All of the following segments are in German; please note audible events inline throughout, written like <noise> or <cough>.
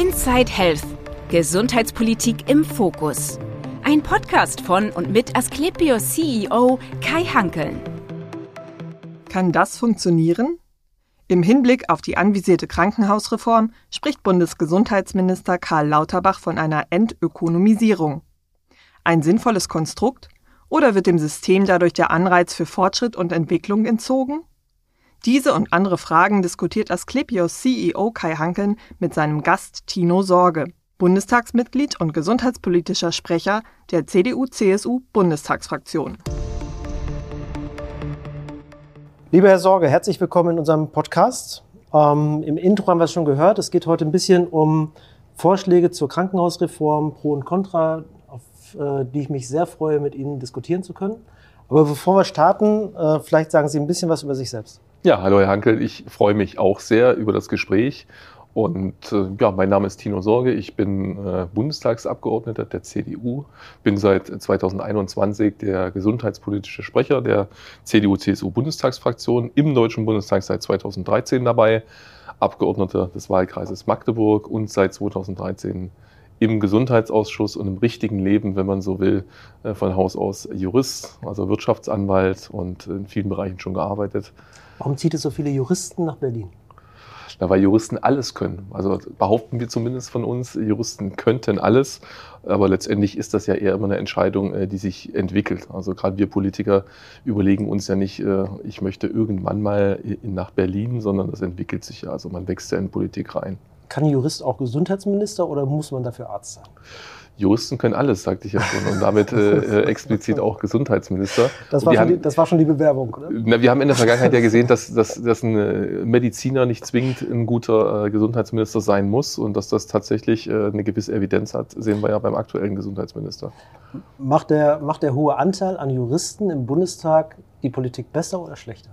Inside Health. Gesundheitspolitik im Fokus. Ein Podcast von und mit Asklepios CEO Kai Hankeln. Kann das funktionieren? Im Hinblick auf die anvisierte Krankenhausreform spricht Bundesgesundheitsminister Karl Lauterbach von einer Entökonomisierung. Ein sinnvolles Konstrukt? Oder wird dem System dadurch der Anreiz für Fortschritt und Entwicklung entzogen? Diese und andere Fragen diskutiert Asklepios CEO Kai Hankeln mit seinem Gast Tino Sorge, Bundestagsmitglied und gesundheitspolitischer Sprecher der CDU-CSU-Bundestagsfraktion. Lieber Herr Sorge, herzlich willkommen in unserem Podcast. Ähm, Im Intro haben wir es schon gehört. Es geht heute ein bisschen um Vorschläge zur Krankenhausreform, Pro und Contra, auf äh, die ich mich sehr freue, mit Ihnen diskutieren zu können. Aber bevor wir starten, äh, vielleicht sagen Sie ein bisschen was über sich selbst. Ja, hallo Herr Hankel, ich freue mich auch sehr über das Gespräch. Und äh, ja, mein Name ist Tino Sorge, ich bin äh, Bundestagsabgeordneter der CDU, bin seit 2021 der gesundheitspolitische Sprecher der CDU-CSU-Bundestagsfraktion im Deutschen Bundestag seit 2013 dabei, Abgeordneter des Wahlkreises Magdeburg und seit 2013 im Gesundheitsausschuss und im richtigen Leben, wenn man so will, äh, von Haus aus Jurist, also Wirtschaftsanwalt und in vielen Bereichen schon gearbeitet. Warum zieht es so viele Juristen nach Berlin? Na, weil Juristen alles können. Also behaupten wir zumindest von uns, Juristen könnten alles. Aber letztendlich ist das ja eher immer eine Entscheidung, äh, die sich entwickelt. Also gerade wir Politiker überlegen uns ja nicht, äh, ich möchte irgendwann mal nach Berlin, sondern das entwickelt sich ja. Also man wächst ja in Politik rein. Kann ein Jurist auch Gesundheitsminister oder muss man dafür Arzt sein? Juristen können alles, sagte ich ja schon, und damit <laughs> äh, äh explizit auch Gesundheitsminister. Das war, haben, die, das war, schon die Bewerbung, oder? Na, wir haben in der Vergangenheit ja gesehen, dass, dass, dass ein Mediziner nicht zwingend ein guter äh, Gesundheitsminister sein muss und dass das tatsächlich äh, eine gewisse Evidenz hat, sehen wir ja beim aktuellen Gesundheitsminister. Macht der, macht der hohe Anteil an Juristen im Bundestag die Politik besser oder schlechter?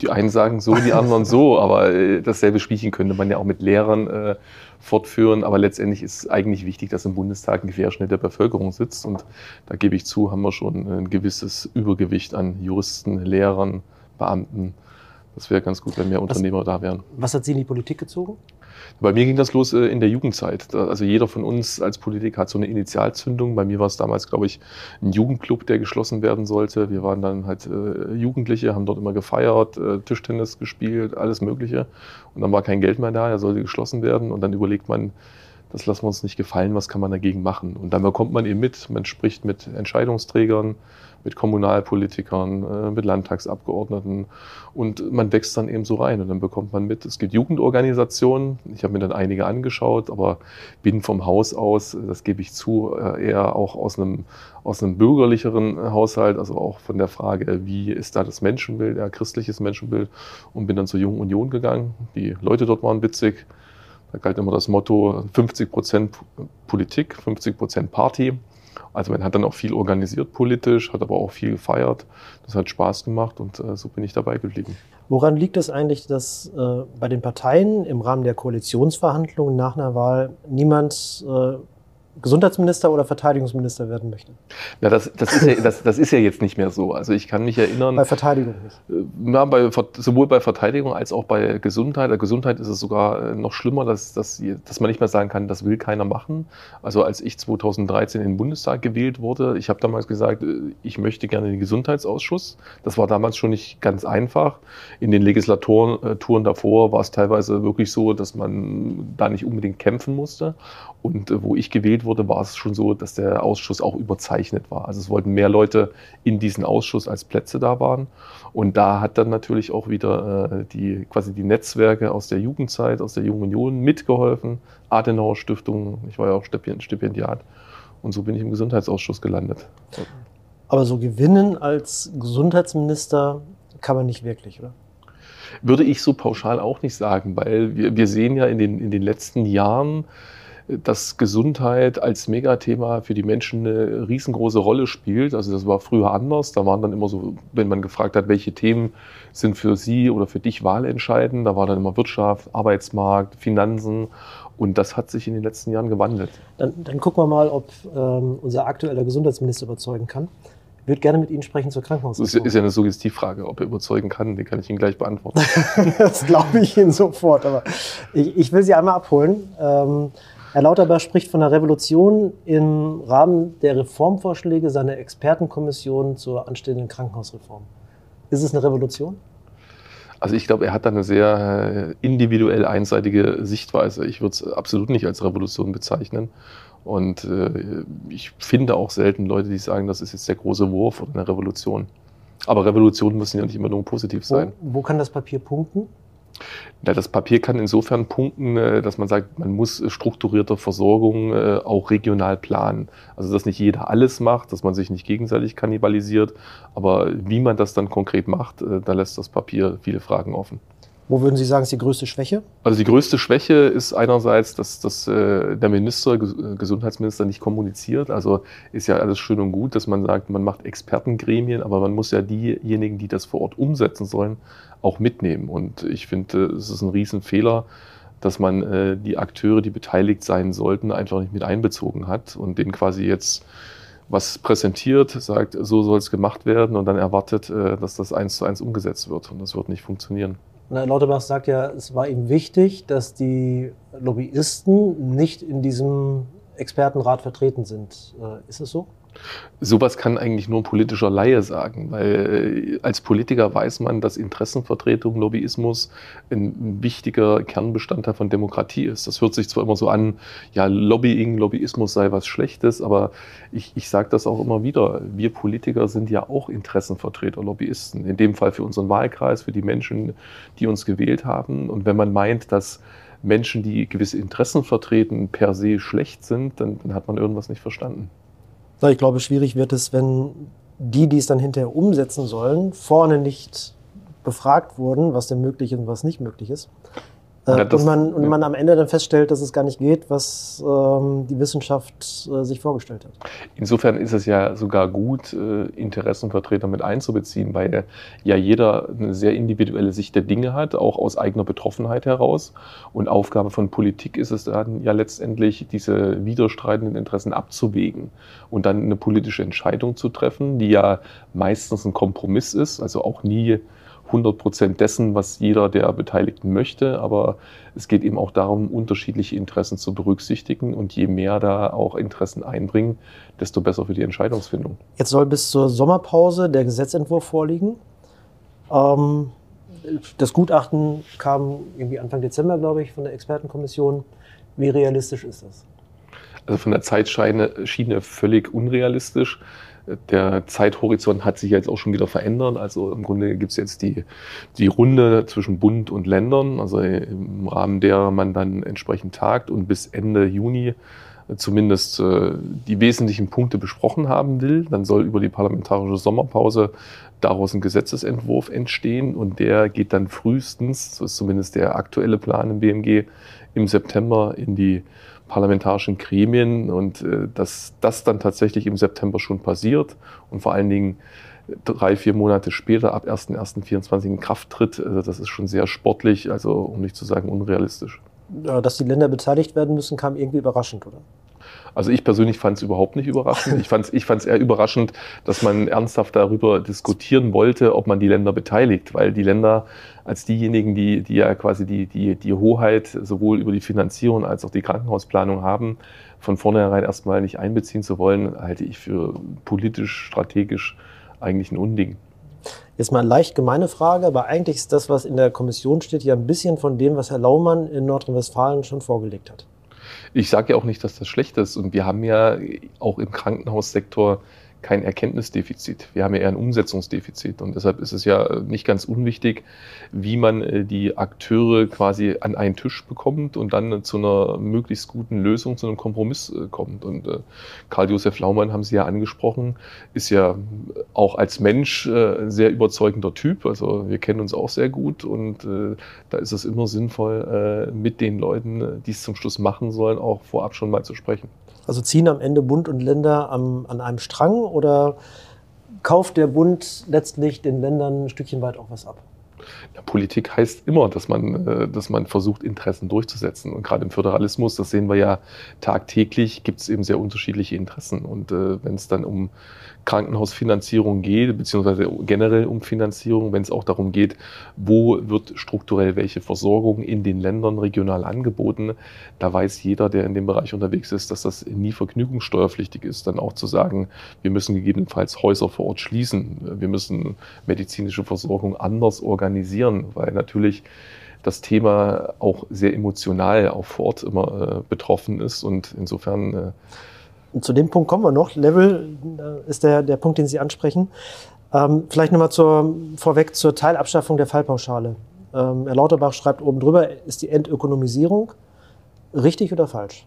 Die einen sagen so, die anderen so, aber äh, dasselbe Spielchen könnte man ja auch mit Lehrern äh, fortführen. Aber letztendlich ist eigentlich wichtig, dass im Bundestag ein Querschnitt der Bevölkerung sitzt. Und da gebe ich zu, haben wir schon ein gewisses Übergewicht an Juristen, Lehrern, Beamten. Das wäre ganz gut, wenn mehr Unternehmer was, da wären. Was hat Sie in die Politik gezogen? Bei mir ging das los äh, in der Jugendzeit. Also jeder von uns als Politiker hat so eine Initialzündung. Bei mir war es damals, glaube ich, ein Jugendclub, der geschlossen werden sollte. Wir waren dann halt äh, Jugendliche, haben dort immer gefeiert, äh, Tischtennis gespielt, alles Mögliche. Und dann war kein Geld mehr da, er sollte geschlossen werden. Und dann überlegt man, das lassen wir uns nicht gefallen, was kann man dagegen machen? Und dann bekommt man eben mit, man spricht mit Entscheidungsträgern, mit Kommunalpolitikern, äh, mit Landtagsabgeordneten. Und man wächst dann eben so rein und dann bekommt man mit, es gibt Jugendorganisationen, ich habe mir dann einige angeschaut, aber bin vom Haus aus, das gebe ich zu, äh, eher auch aus einem, aus einem bürgerlicheren Haushalt, also auch von der Frage, wie ist da das Menschenbild, ja, christliches Menschenbild? Und bin dann zur Jungen Union gegangen. Die Leute dort waren witzig, da galt immer das Motto 50 Prozent Politik, 50 Prozent Party. Also man hat dann auch viel organisiert politisch, hat aber auch viel gefeiert. Das hat Spaß gemacht und äh, so bin ich dabei geblieben. Woran liegt es eigentlich, dass äh, bei den Parteien im Rahmen der Koalitionsverhandlungen nach einer Wahl niemand äh, Gesundheitsminister oder Verteidigungsminister werden möchte. Ja, das, das, ist ja das, das ist ja jetzt nicht mehr so. Also ich kann mich erinnern. Bei Verteidigung nicht. Ja, bei, sowohl bei Verteidigung als auch bei Gesundheit. Bei Gesundheit ist es sogar äh, noch schlimmer, dass, dass, dass man nicht mehr sagen kann, das will keiner machen. Also als ich 2013 in den Bundestag gewählt wurde, ich habe damals gesagt, äh, ich möchte gerne den Gesundheitsausschuss. Das war damals schon nicht ganz einfach. In den Legislaturen davor war es teilweise wirklich so, dass man da nicht unbedingt kämpfen musste. Und äh, wo ich gewählt wurde, war es schon so, dass der Ausschuss auch überzeichnet war. Also es wollten mehr Leute in diesen Ausschuss, als Plätze da waren. Und da hat dann natürlich auch wieder äh, die, quasi die Netzwerke aus der Jugendzeit, aus der Jungen Union mitgeholfen. Adenauer Stiftung, ich war ja auch Stipendiat. Und so bin ich im Gesundheitsausschuss gelandet. Aber so gewinnen als Gesundheitsminister kann man nicht wirklich, oder? Würde ich so pauschal auch nicht sagen, weil wir, wir sehen ja in den, in den letzten Jahren, dass Gesundheit als Megathema für die Menschen eine riesengroße Rolle spielt. Also das war früher anders. Da waren dann immer so, wenn man gefragt hat, welche Themen sind für Sie oder für dich wahlentscheidend, da war dann immer Wirtschaft, Arbeitsmarkt, Finanzen. Und das hat sich in den letzten Jahren gewandelt. Dann, dann gucken wir mal, ob ähm, unser aktueller Gesundheitsminister überzeugen kann. Ich würde gerne mit Ihnen sprechen zur Krankenhausreform. Das ist ja eine Suggestivfrage, ob er überzeugen kann. Die kann ich Ihnen gleich beantworten. <laughs> das glaube ich Ihnen sofort. Aber ich, ich will Sie einmal abholen. Ähm, Herr Lauterbach spricht von einer Revolution im Rahmen der Reformvorschläge seiner Expertenkommission zur anstehenden Krankenhausreform. Ist es eine Revolution? Also ich glaube, er hat da eine sehr äh, individuell einseitige Sichtweise. Ich würde es absolut nicht als Revolution bezeichnen. Und äh, ich finde auch selten Leute, die sagen, das ist jetzt der große Wurf oder eine Revolution. Aber Revolutionen müssen ja nicht immer nur positiv sein. Wo, wo kann das Papier punkten? Ja, das Papier kann insofern punkten, äh, dass man sagt, man muss strukturierte Versorgung äh, auch regional planen. Also dass nicht jeder alles macht, dass man sich nicht gegenseitig kannibalisiert. Aber wie man das dann konkret macht, äh, da lässt das Papier viele Fragen offen. Wo würden Sie sagen, ist die größte Schwäche? Also die größte Schwäche ist einerseits, dass, dass äh, der Minister, äh, Gesundheitsminister nicht kommuniziert. Also ist ja alles schön und gut, dass man sagt, man macht Expertengremien, aber man muss ja diejenigen, die das vor Ort umsetzen sollen, auch mitnehmen. Und ich finde, es ist ein Riesenfehler, dass man äh, die Akteure, die beteiligt sein sollten, einfach nicht mit einbezogen hat und denen quasi jetzt was präsentiert, sagt, so soll es gemacht werden und dann erwartet, äh, dass das eins zu eins umgesetzt wird. Und das wird nicht funktionieren. Na, Lauterbach sagt ja, es war ihm wichtig, dass die Lobbyisten nicht in diesem Expertenrat vertreten sind. Äh, ist es so? Sowas kann eigentlich nur ein politischer Laie sagen, weil äh, als Politiker weiß man, dass Interessenvertretung, Lobbyismus ein wichtiger Kernbestandteil von Demokratie ist. Das hört sich zwar immer so an, ja, Lobbying, Lobbyismus sei was Schlechtes, aber ich, ich sage das auch immer wieder. Wir Politiker sind ja auch Interessenvertreter, Lobbyisten. In dem Fall für unseren Wahlkreis, für die Menschen, die uns gewählt haben. Und wenn man meint, dass Menschen, die gewisse Interessen vertreten, per se schlecht sind, dann, dann hat man irgendwas nicht verstanden. Ich glaube, schwierig wird es, wenn die, die es dann hinterher umsetzen sollen, vorne nicht befragt wurden, was denn möglich ist und was nicht möglich ist. Äh, und, man, und man am Ende dann feststellt, dass es gar nicht geht, was ähm, die Wissenschaft äh, sich vorgestellt hat. Insofern ist es ja sogar gut, äh, Interessenvertreter mit einzubeziehen, weil ja jeder eine sehr individuelle Sicht der Dinge hat, auch aus eigener Betroffenheit heraus. Und Aufgabe von Politik ist es dann ja letztendlich, diese widerstreitenden Interessen abzuwägen und dann eine politische Entscheidung zu treffen, die ja meistens ein Kompromiss ist, also auch nie 100 Prozent dessen, was jeder der Beteiligten möchte, aber es geht eben auch darum, unterschiedliche Interessen zu berücksichtigen und je mehr da auch Interessen einbringen, desto besser für die Entscheidungsfindung. Jetzt soll bis zur Sommerpause der Gesetzentwurf vorliegen. Ähm, das Gutachten kam irgendwie Anfang Dezember, glaube ich, von der Expertenkommission. Wie realistisch ist das? Also von der Zeitschiene völlig unrealistisch der Zeithorizont hat sich jetzt auch schon wieder verändert. Also im Grunde gibt es jetzt die, die Runde zwischen Bund und Ländern, also im Rahmen der man dann entsprechend tagt und bis Ende Juni zumindest äh, die wesentlichen Punkte besprochen haben will. Dann soll über die parlamentarische Sommerpause daraus ein Gesetzesentwurf entstehen und der geht dann frühestens, so ist zumindest der aktuelle Plan im BMG, im September in die parlamentarischen Gremien und äh, dass das dann tatsächlich im September schon passiert und vor allen Dingen drei, vier Monate später ab 1.1.24 in Kraft tritt, also das ist schon sehr sportlich, also um nicht zu sagen unrealistisch. Dass die Länder beteiligt werden müssen, kam irgendwie überraschend, oder? Also ich persönlich fand es überhaupt nicht überraschend. Ich fand es ich eher überraschend, dass man ernsthaft darüber diskutieren wollte, ob man die Länder beteiligt, weil die Länder als diejenigen, die, die ja quasi die, die, die Hoheit sowohl über die Finanzierung als auch die Krankenhausplanung haben, von vornherein erstmal nicht einbeziehen zu wollen, halte ich für politisch, strategisch eigentlich ein Unding. Jetzt mal eine leicht gemeine Frage, aber eigentlich ist das, was in der Kommission steht, ja ein bisschen von dem, was Herr Laumann in Nordrhein-Westfalen schon vorgelegt hat. Ich sage ja auch nicht, dass das schlecht ist. Und wir haben ja auch im Krankenhaussektor kein Erkenntnisdefizit. Wir haben ja eher ein Umsetzungsdefizit. Und deshalb ist es ja nicht ganz unwichtig, wie man äh, die Akteure quasi an einen Tisch bekommt und dann zu einer möglichst guten Lösung, zu einem Kompromiss äh, kommt. Und äh, Karl-Josef Laumann haben Sie ja angesprochen, ist ja auch als Mensch ein sehr überzeugender Typ. Also wir kennen uns auch sehr gut und da ist es immer sinnvoll, mit den Leuten, die es zum Schluss machen sollen, auch vorab schon mal zu sprechen. Also ziehen am Ende Bund und Länder am, an einem Strang oder kauft der Bund letztlich den Ländern ein Stückchen weit auch was ab? Ja, Politik heißt immer, dass man, äh, dass man versucht, Interessen durchzusetzen. Und gerade im Föderalismus, das sehen wir ja tagtäglich, gibt es eben sehr unterschiedliche Interessen. Und äh, wenn es dann um Krankenhausfinanzierung geht, beziehungsweise generell um Finanzierung, wenn es auch darum geht, wo wird strukturell welche Versorgung in den Ländern regional angeboten, da weiß jeder, der in dem Bereich unterwegs ist, dass das nie vergnügungssteuerpflichtig ist, dann auch zu sagen, wir müssen gegebenenfalls Häuser vor Ort schließen, wir müssen medizinische Versorgung anders organisieren, weil natürlich das Thema auch sehr emotional auch vor Ort immer äh, betroffen ist. Und insofern äh, zu dem Punkt kommen wir noch. Level äh, ist der, der Punkt, den Sie ansprechen. Ähm, vielleicht nochmal zur, vorweg zur Teilabschaffung der Fallpauschale. Ähm, Herr Lauterbach schreibt oben drüber, ist die Entökonomisierung richtig oder falsch?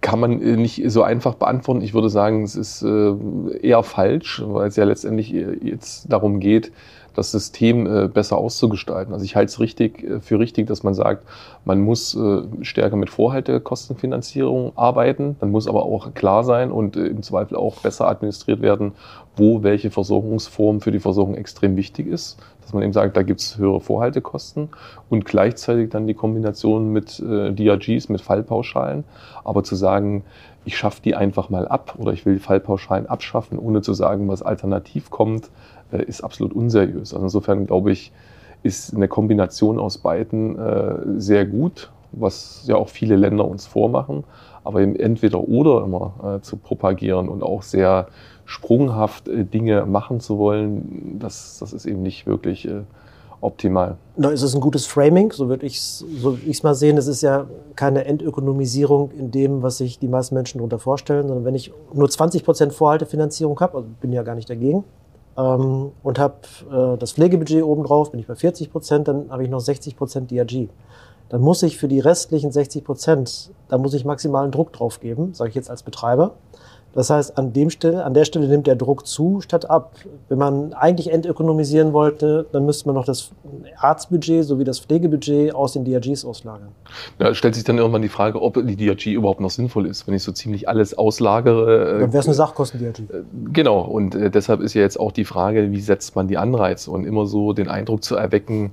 Kann man äh, nicht so einfach beantworten. Ich würde sagen, es ist äh, eher falsch, weil es ja letztendlich jetzt darum geht, das System äh, besser auszugestalten. Also ich halte es richtig, äh, für richtig, dass man sagt, man muss äh, stärker mit Vorhaltekostenfinanzierung arbeiten. Dann muss aber auch klar sein und im Zweifel auch besser administriert werden, wo welche Versorgungsform für die Versorgung extrem wichtig ist. Dass man eben sagt, da gibt es höhere Vorhaltekosten und gleichzeitig dann die Kombination mit DRGs, mit Fallpauschalen. Aber zu sagen, ich schaffe die einfach mal ab oder ich will die Fallpauschalen abschaffen, ohne zu sagen, was alternativ kommt, äh, ist absolut unseriös. Also insofern glaube ich, ist eine Kombination aus beiden äh, sehr gut, was ja auch viele Länder uns vormachen. Aber eben entweder oder immer äh, zu propagieren und auch sehr sprunghaft Dinge machen zu wollen, das, das ist eben nicht wirklich optimal. Na, ist es ein gutes Framing, so würde ich es so mal sehen. Es ist ja keine Entökonomisierung in dem, was sich die meisten Menschen darunter vorstellen, sondern wenn ich nur 20 Prozent Vorhaltefinanzierung habe, also bin ja gar nicht dagegen, ähm, und habe äh, das Pflegebudget obendrauf, bin ich bei 40 Prozent, dann habe ich noch 60 Prozent DRG. Dann muss ich für die restlichen 60 Prozent, da muss ich maximalen Druck drauf geben, sage ich jetzt als Betreiber. Das heißt, an, dem Stelle, an der Stelle nimmt der Druck zu statt ab. Wenn man eigentlich entökonomisieren wollte, dann müsste man noch das Arztbudget sowie das Pflegebudget aus den DRGs auslagern. Da stellt sich dann irgendwann die Frage, ob die DRG überhaupt noch sinnvoll ist, wenn ich so ziemlich alles auslagere. Äh, dann wäre es eine Sachkosten-DRG. Äh, genau, und äh, deshalb ist ja jetzt auch die Frage, wie setzt man die Anreize und immer so den Eindruck zu erwecken,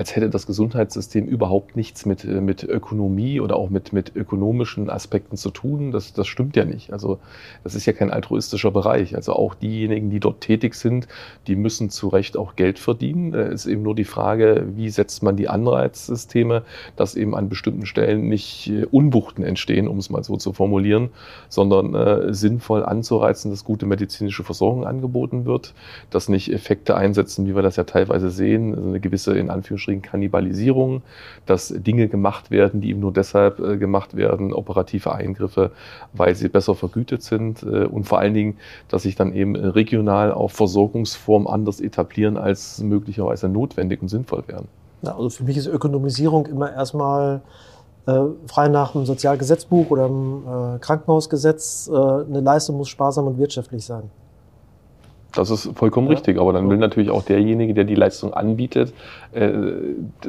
als hätte das Gesundheitssystem überhaupt nichts mit, mit Ökonomie oder auch mit, mit ökonomischen Aspekten zu tun. Das, das stimmt ja nicht. Also das ist ja kein altruistischer Bereich. Also auch diejenigen, die dort tätig sind, die müssen zu Recht auch Geld verdienen. Es ist eben nur die Frage, wie setzt man die Anreizsysteme, dass eben an bestimmten Stellen nicht äh, Unbuchten entstehen, um es mal so zu formulieren, sondern äh, sinnvoll anzureizen, dass gute medizinische Versorgung angeboten wird, dass nicht Effekte einsetzen, wie wir das ja teilweise sehen, also eine gewisse, in Anführungsstrichen, Kannibalisierung, dass Dinge gemacht werden, die eben nur deshalb äh, gemacht werden, operative Eingriffe, weil sie besser vergütet sind äh, und vor allen Dingen, dass sich dann eben regional auch Versorgungsformen anders etablieren, als möglicherweise notwendig und sinnvoll wären. Ja, also für mich ist Ökonomisierung immer erstmal äh, frei nach dem Sozialgesetzbuch oder dem äh, Krankenhausgesetz. Äh, eine Leistung muss sparsam und wirtschaftlich sein. Das ist vollkommen ja. richtig, aber dann will natürlich auch derjenige, der die Leistung anbietet, äh,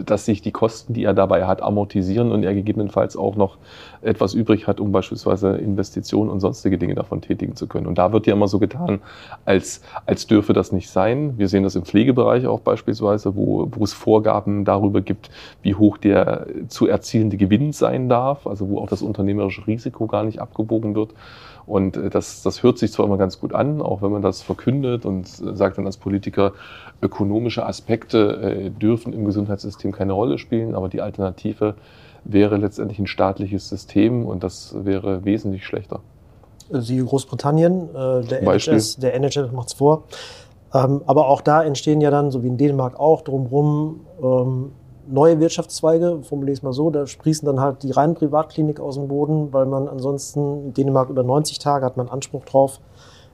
dass sich die Kosten, die er dabei hat, amortisieren und er gegebenenfalls auch noch etwas übrig hat, um beispielsweise Investitionen und sonstige Dinge davon tätigen zu können. Und da wird ja immer so getan, als, als dürfe das nicht sein. Wir sehen das im Pflegebereich auch beispielsweise, wo, wo es Vorgaben darüber gibt, wie hoch der zu erzielende Gewinn sein darf, also wo auch das unternehmerische Risiko gar nicht abgebogen wird. Und äh, das, das hört sich zwar immer ganz gut an, auch wenn man das verkündet und äh, sagt dann als Politiker, ökonomische Aspekte äh, dürfen im Gesundheitssystem keine Rolle spielen, aber die Alternative wäre letztendlich ein staatliches System und das wäre wesentlich schlechter. Sie Großbritannien, der NHS, der NHS macht es vor. Ähm, aber auch da entstehen ja dann, so wie in Dänemark auch, drumherum ähm, neue Wirtschaftszweige, formuliere ich es mal so, da sprießen dann halt die reinen Privatklinik aus dem Boden, weil man ansonsten in Dänemark über 90 Tage hat man Anspruch drauf,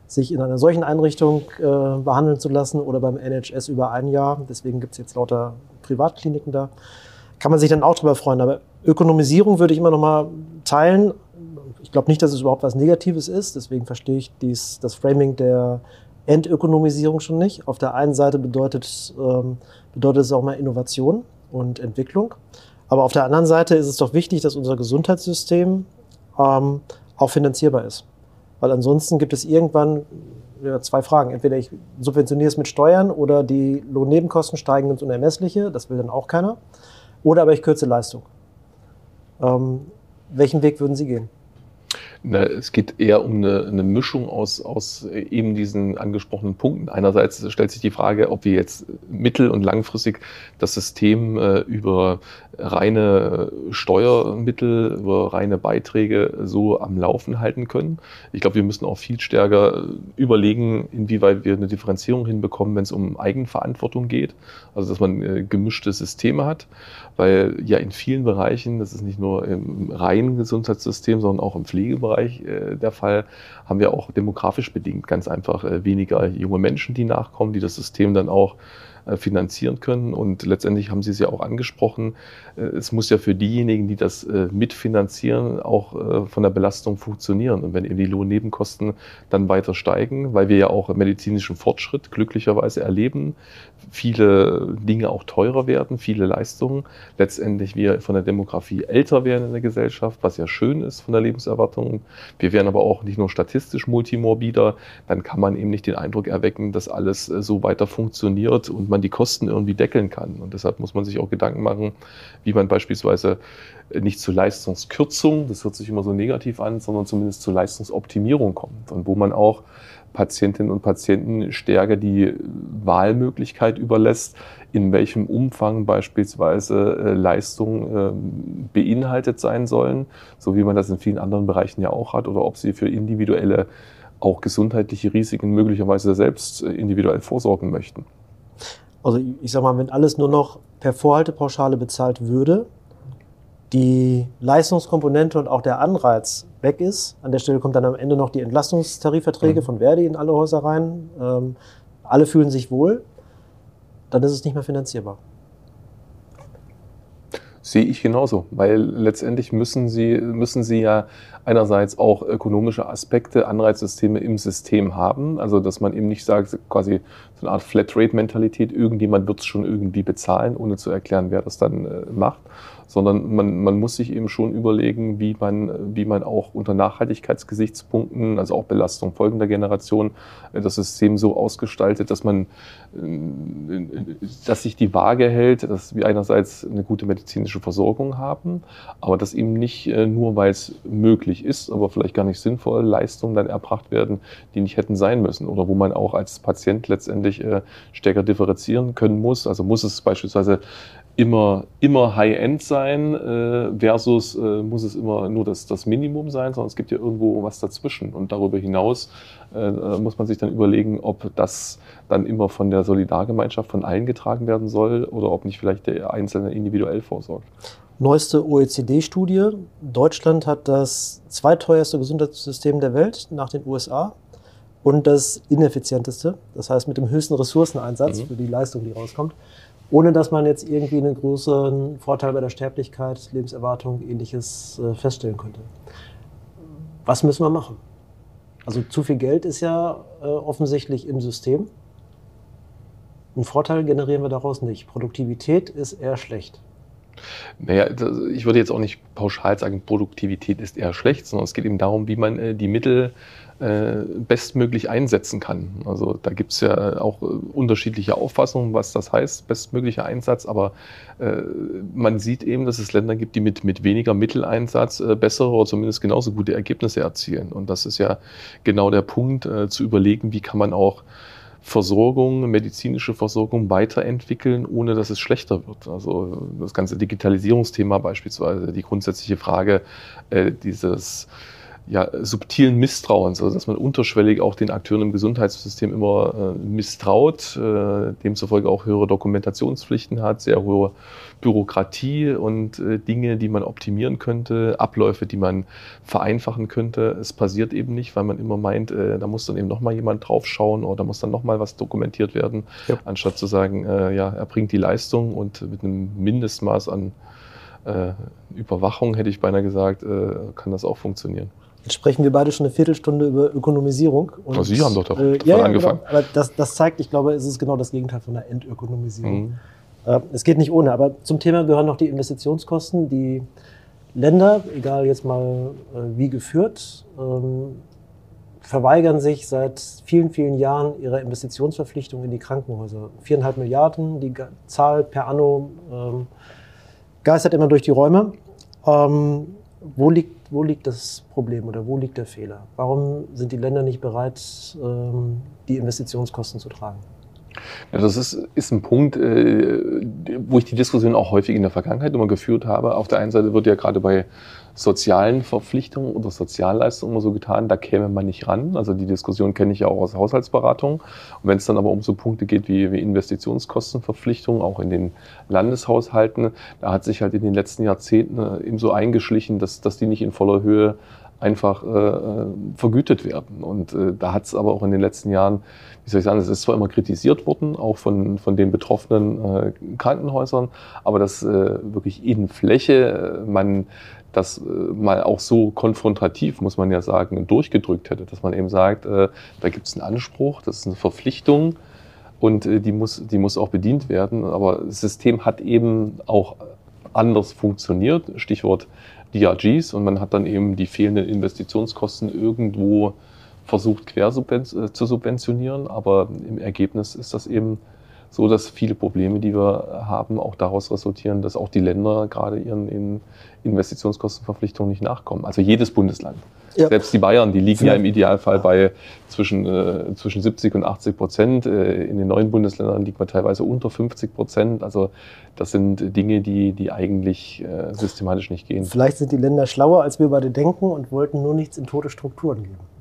sich in einer solchen Einrichtung äh, behandeln zu lassen oder beim NHS über ein Jahr. Deswegen gibt es jetzt lauter Privatkliniken da. Kann man sich dann auch drüber freuen. Aber Ökonomisierung würde ich immer noch mal teilen. Ich glaube nicht, dass es überhaupt was Negatives ist. Deswegen verstehe ich dies, das Framing der Entökonomisierung schon nicht. Auf der einen Seite bedeutet, ähm, bedeutet es auch mal Innovation und Entwicklung. Aber auf der anderen Seite ist es doch wichtig, dass unser Gesundheitssystem ähm, auch finanzierbar ist. Weil ansonsten gibt es irgendwann ja, zwei Fragen. Entweder ich subventioniere es mit Steuern oder die Lohnnebenkosten steigen ins Unermessliche, das will dann auch keiner. Oder aber ich kürze Leistung. Ähm, welchen Weg würden Sie gehen? Na, es geht eher um eine, eine, Mischung aus, aus eben diesen angesprochenen Punkten. Einerseits stellt sich die Frage, ob wir jetzt mittel- und langfristig das System äh, über reine Steuermittel, über reine Beiträge so am Laufen halten können. Ich glaube, wir müssen auch viel stärker überlegen, inwieweit wir eine Differenzierung hinbekommen, wenn es um Eigenverantwortung geht. Also, dass man äh, gemischte Systeme hat, weil ja in vielen Bereichen, das ist nicht nur im reinen Gesundheitssystem, sondern auch im Pflegebereich äh, der Fall, haben wir auch demografisch bedingt ganz einfach äh, weniger junge Menschen, die nachkommen, die das System dann auch äh, finanzieren können. Und letztendlich haben Sie es ja auch angesprochen, äh, es muss ja für diejenigen, die das äh, mitfinanzieren, auch von der Belastung funktionieren. Und wenn eben die Lohnnebenkosten dann weiter steigen, weil wir ja auch medizinischen Fortschritt glücklicherweise erleben, viele Dinge auch teurer werden, viele Leistungen, letztendlich wir von der Demografie älter werden in der Gesellschaft, was ja schön ist von der Lebenserwartung. Wir werden aber auch nicht nur statistisch multimorbider, dann kann man eben nicht den Eindruck erwecken, dass alles so weiter funktioniert und man die Kosten irgendwie deckeln kann. Und deshalb muss man sich auch Gedanken machen, wie man beispielsweise nicht zu Leistungskürzung, das hört sich immer so negativ an, sondern zumindest zu Leistungsoptimierung kommt und wo man auch Patientinnen und Patienten stärker die Wahlmöglichkeit überlässt, in welchem Umfang beispielsweise äh, Leistungen äh, beinhaltet sein sollen, so wie man das in vielen anderen Bereichen ja auch hat, oder ob sie für individuelle, auch gesundheitliche Risiken möglicherweise selbst äh, individuell vorsorgen möchten. Also ich sag mal, wenn alles nur noch per Vorhaltepauschale bezahlt würde, die Leistungskomponente und auch der Anreiz weg ist. An der Stelle kommt dann am Ende noch die Entlastungstarifverträge mhm. von Verdi in alle Häuser rein. Ähm, alle fühlen sich wohl. Dann ist es nicht mehr finanzierbar. Sehe ich genauso, weil letztendlich müssen Sie, müssen Sie ja einerseits auch ökonomische Aspekte, Anreizsysteme im System haben. Also, dass man eben nicht sagt, quasi so eine Art Flatrate-Mentalität, irgendjemand wird es schon irgendwie bezahlen, ohne zu erklären, wer das dann äh, macht, sondern man, man muss sich eben schon überlegen, wie man, wie man auch unter Nachhaltigkeitsgesichtspunkten, also auch Belastung folgender Generation, äh, das System so ausgestaltet, dass man, äh, dass sich die Waage hält, dass wir einerseits eine gute medizinische Versorgung haben, aber dass eben nicht äh, nur, weil es möglich ist, aber vielleicht gar nicht sinnvoll, Leistungen dann erbracht werden, die nicht hätten sein müssen oder wo man auch als Patient letztendlich stärker differenzieren können muss. Also muss es beispielsweise immer, immer High-End sein äh, versus äh, muss es immer nur das, das Minimum sein, sondern es gibt ja irgendwo was dazwischen. Und darüber hinaus äh, muss man sich dann überlegen, ob das dann immer von der Solidargemeinschaft von allen getragen werden soll oder ob nicht vielleicht der Einzelne individuell vorsorgt. Neueste OECD-Studie. Deutschland hat das zweiteuerste Gesundheitssystem der Welt nach den USA und das ineffizienteste. Das heißt mit dem höchsten Ressourceneinsatz mhm. für die Leistung, die rauskommt ohne dass man jetzt irgendwie einen großen Vorteil bei der Sterblichkeit, Lebenserwartung, ähnliches äh, feststellen könnte. Was müssen wir machen? Also zu viel Geld ist ja äh, offensichtlich im System. Einen Vorteil generieren wir daraus nicht. Produktivität ist eher schlecht. Naja, ich würde jetzt auch nicht pauschal sagen, Produktivität ist eher schlecht, sondern es geht eben darum, wie man äh, die Mittel bestmöglich einsetzen kann. Also da gibt es ja auch äh, unterschiedliche Auffassungen, was das heißt, bestmöglicher Einsatz, aber äh, man sieht eben, dass es Länder gibt, die mit, mit weniger Mitteleinsatz äh, bessere oder zumindest genauso gute Ergebnisse erzielen. Und das ist ja genau der Punkt, äh, zu überlegen, wie kann man auch Versorgung, medizinische Versorgung weiterentwickeln, ohne dass es schlechter wird. Also das ganze Digitalisierungsthema beispielsweise, die grundsätzliche Frage äh, dieses ja, subtilen Misstrauens, also dass man unterschwellig auch den Akteuren im Gesundheitssystem immer äh, misstraut, äh, demzufolge auch höhere Dokumentationspflichten hat, sehr hohe Bürokratie und äh, Dinge, die man optimieren könnte, Abläufe, die man vereinfachen könnte. Es passiert eben nicht, weil man immer meint, äh, da muss dann eben nochmal jemand draufschauen oder da muss dann nochmal was dokumentiert werden, ja. anstatt zu sagen, äh, ja, er bringt die Leistung und mit einem Mindestmaß an äh, Überwachung, hätte ich beinahe gesagt, kann das auch funktionieren. Jetzt sprechen wir beide schon eine Viertelstunde über Ökonomisierung. Und, Sie haben doch davon äh, ja, angefangen. Genau. Aber das, das, zeigt, ich glaube, es ist genau das Gegenteil von der Entökonomisierung. Mhm. Äh, es geht nicht ohne, aber zum Thema gehören noch die Investitionskosten. Die Länder, egal jetzt mal äh, wie geführt, ähm, verweigern sich seit vielen, vielen Jahren ihrer Investitionsverpflichtung in die Krankenhäuser. Viereinhalb Milliarden, die Zahl per anno ähm, geistert immer durch die Räume. Ähm, wo, liegt, wo liegt das Problem oder wo liegt der Fehler? Warum sind die Länder nicht bereit, ähm, die Investitionskosten zu tragen? Ja, das ist, ist ein Punkt, äh, wo ich die Diskussion auch häufig in der Vergangenheit immer geführt habe. Auf der einen Seite wird ja gerade bei sozialen Verpflichtungen oder Sozialleistungen immer so getan, da käme man nicht ran. Also die Diskussion kenne ich ja auch aus Haushaltsberatung. Und wenn es dann aber um so Punkte geht wie, wie Investitionskostenverpflichtungen, auch in den Landeshaushalten, da hat sich halt in den letzten Jahrzehnten äh, eben so eingeschlichen, dass, dass die nicht in voller Höhe einfach äh, äh vergütet werden. Und äh, da hat es aber auch in den letzten Jahren, wie soll ich sagen, es ist zwar immer kritisiert worden, auch von, von den betroffenen äh, Krankenhäusern, aber dass äh, wirklich in Fläche man das äh, mal auch so konfrontativ, muss man ja sagen, durchgedrückt hätte, dass man eben sagt, äh, da gibt es einen Anspruch, das ist eine Verpflichtung und äh, die, muss, die muss auch bedient werden. Aber das System hat eben auch anders funktioniert, Stichwort DRGs, und man hat dann eben die fehlenden Investitionskosten irgendwo versucht quer zu subventionieren, aber im Ergebnis ist das eben so, dass viele Probleme, die wir haben, auch daraus resultieren, dass auch die Länder gerade ihren Investitionskostenverpflichtungen nicht nachkommen. Also jedes Bundesland. Ja. Selbst die Bayern, die liegen ja, ja im Idealfall bei zwischen, äh, zwischen 70 und 80 Prozent. Äh, in den neuen Bundesländern liegt man teilweise unter 50 Prozent. Also das sind Dinge, die, die eigentlich äh, systematisch nicht gehen. Vielleicht sind die Länder schlauer, als wir beide denken und wollten nur nichts in tote Strukturen geben.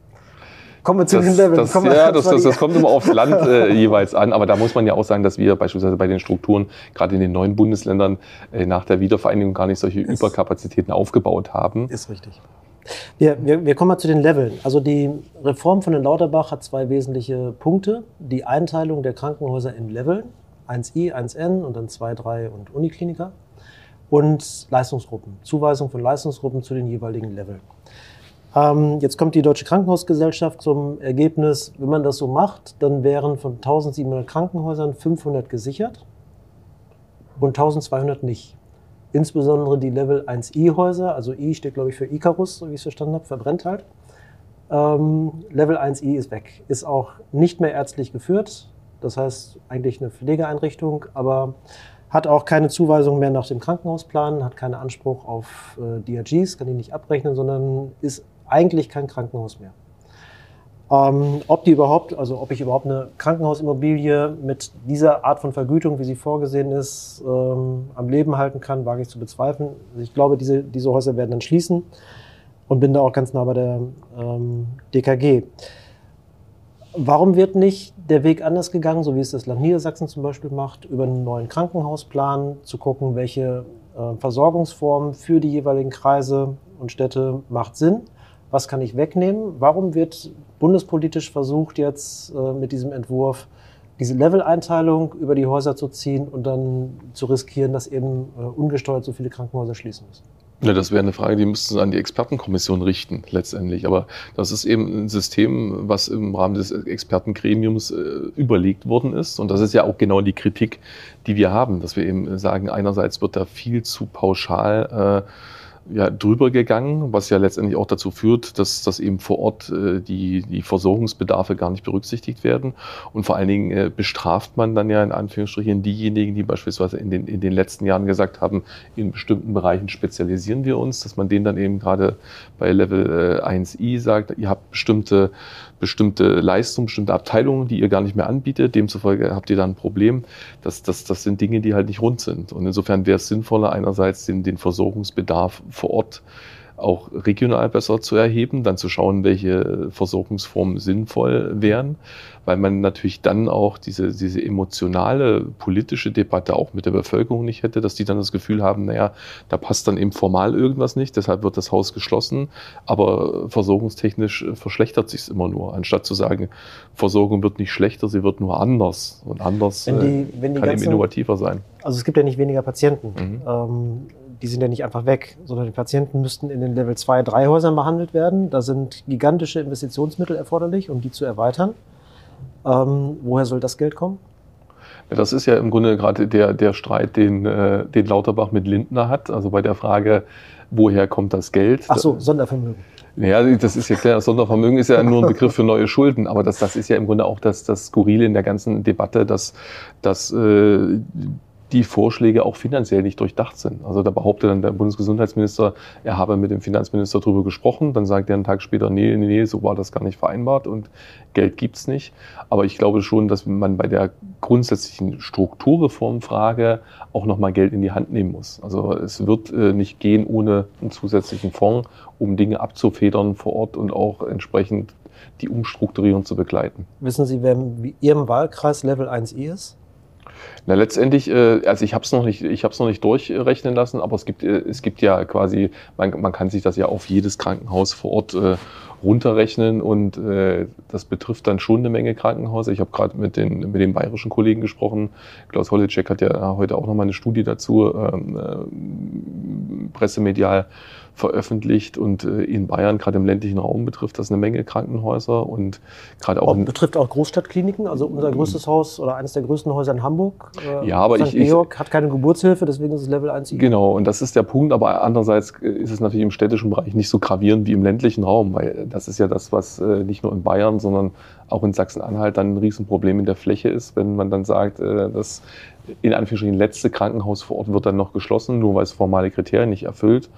Kommen wir zu das, den Leveln. Das, ja, das, das, das, kommt immer aufs Land <laughs> äh, jeweils an. Aber da muss man ja auch sagen, dass wir beispielsweise bei den Strukturen, gerade in den neuen Bundesländern, äh, nach der Wiedervereinigung gar nicht solche ist, Überkapazitäten aufgebaut haben. Ist richtig. Wir, wir, wir kommen mal zu den Leveln. Also die Reform von den Lauterbach hat zwei wesentliche Punkte. Die Einteilung der Krankenhäuser in Leveln, 1i, 1n und dann 2, 3 und Unikliniker. Und Leistungsgruppen, Zuweisung von Leistungsgruppen zu den jeweiligen Leveln. Ähm, jetzt kommt die Deutsche Krankenhausgesellschaft zum Ergebnis, wenn man das so macht, dann wären von 1700 Krankenhäusern 500 gesichert und 1200 nicht. Insbesondere die Level 1i-Häuser, also I steht glaube ich für Icarus, so wie ich es verstanden habe, verbrennt halt. Ähm, Level 1i ist weg, ist auch nicht mehr ärztlich geführt, das heißt eigentlich eine Pflegeeinrichtung, aber hat auch keine Zuweisung mehr nach dem Krankenhausplan, hat keinen Anspruch auf äh, DRGs, kann die nicht abrechnen, sondern ist eigentlich kein Krankenhaus mehr. Ähm, ob die überhaupt, also ob ich überhaupt eine Krankenhausimmobilie mit dieser Art von Vergütung, wie sie vorgesehen ist, ähm, am Leben halten kann, wage ich zu bezweifeln. Also ich glaube, diese, diese Häuser werden dann schließen und bin da auch ganz nah bei der ähm, DKG. Warum wird nicht der Weg anders gegangen, so wie es das Land Niedersachsen zum Beispiel macht, über einen neuen Krankenhausplan zu gucken, welche äh, Versorgungsformen für die jeweiligen Kreise und Städte macht Sinn? Was kann ich wegnehmen? Warum wird bundespolitisch versucht, jetzt äh, mit diesem Entwurf diese Level-Einteilung über die Häuser zu ziehen und dann zu riskieren, dass eben äh, ungesteuert so viele Krankenhäuser schließen müssen? Ja, das wäre eine Frage, die müssten Sie an die Expertenkommission richten, letztendlich. Aber das ist eben ein System, was im Rahmen des Expertengremiums äh, überlegt worden ist. Und das ist ja auch genau die Kritik, die wir haben, dass wir eben sagen, einerseits wird da viel zu pauschal äh, ja, drüber gegangen, was ja letztendlich auch dazu führt, dass, dass eben vor Ort äh, die, die Versorgungsbedarfe gar nicht berücksichtigt werden. Und vor allen Dingen äh, bestraft man dann ja in Anführungsstrichen diejenigen, die beispielsweise in den, in den letzten Jahren gesagt haben, in bestimmten Bereichen spezialisieren wir uns, dass man denen dann eben gerade bei Level äh, 1i sagt, ihr habt bestimmte bestimmte Leistungen, bestimmte Abteilungen, die ihr gar nicht mehr anbietet. Demzufolge habt ihr dann ein Problem. Das, das, das sind Dinge, die halt nicht rund sind. Und insofern wäre es sinnvoller, einerseits den, den Versorgungsbedarf vor Ort auch regional besser zu erheben, dann zu schauen, welche Versorgungsformen sinnvoll wären, weil man natürlich dann auch diese, diese emotionale politische Debatte auch mit der Bevölkerung nicht hätte, dass die dann das Gefühl haben, naja, da passt dann eben formal irgendwas nicht, deshalb wird das Haus geschlossen, aber versorgungstechnisch verschlechtert sich es immer nur, anstatt zu sagen, Versorgung wird nicht schlechter, sie wird nur anders und anders wenn die, wenn die kann ganzen, eben innovativer sein. Also es gibt ja nicht weniger Patienten. Mhm. Ähm, die sind ja nicht einfach weg, sondern die Patienten müssten in den Level 2, 3 Häusern behandelt werden. Da sind gigantische Investitionsmittel erforderlich, um die zu erweitern. Ähm, woher soll das Geld kommen? Das ist ja im Grunde gerade der, der Streit, den, äh, den Lauterbach mit Lindner hat. Also bei der Frage, woher kommt das Geld? Ach so, Sondervermögen. Ja, das ist ja klar. Sondervermögen ist ja nur ein Begriff für neue Schulden, aber das, das ist ja im Grunde auch das, das Skurrile in der ganzen Debatte, dass, dass äh, die Vorschläge auch finanziell nicht durchdacht sind. Also da behauptet dann der Bundesgesundheitsminister, er habe mit dem Finanzminister darüber gesprochen, dann sagt er einen Tag später, nee, nee, nee, so war das gar nicht vereinbart und Geld gibt's nicht. Aber ich glaube schon, dass man bei der grundsätzlichen Strukturreformfrage auch nochmal Geld in die Hand nehmen muss. Also es wird äh, nicht gehen ohne einen zusätzlichen Fonds, um Dinge abzufedern vor Ort und auch entsprechend die Umstrukturierung zu begleiten. Wissen Sie, wer in Ihrem Wahlkreis Level 1i ist? Na, letztendlich, äh, also ich habe es noch nicht, ich habe noch nicht durchrechnen lassen, aber es gibt, äh, es gibt ja quasi, man, man kann sich das ja auf jedes Krankenhaus vor Ort äh, runterrechnen und äh, das betrifft dann schon eine Menge Krankenhäuser. Ich habe gerade mit den, mit den bayerischen Kollegen gesprochen. Klaus Holleczek hat ja heute auch noch mal eine Studie dazu ähm, äh, pressemedial veröffentlicht und äh, in Bayern, gerade im ländlichen Raum, betrifft das eine Menge Krankenhäuser und gerade auch. betrifft auch Großstadtkliniken, also unser größtes Haus oder eines der größten Häuser in Hamburg. Äh, ja, aber St. ich. Georg hat keine Geburtshilfe, deswegen ist es Level 1. Genau, und das ist der Punkt, aber andererseits äh, ist es natürlich im städtischen Bereich nicht so gravierend wie im ländlichen Raum, weil das ist ja das, was nicht nur in Bayern, sondern auch in Sachsen-Anhalt dann ein Riesenproblem in der Fläche ist, wenn man dann sagt, das in Anführungsstrichen letzte Krankenhaus vor Ort wird dann noch geschlossen, nur weil es formale Kriterien nicht erfüllt.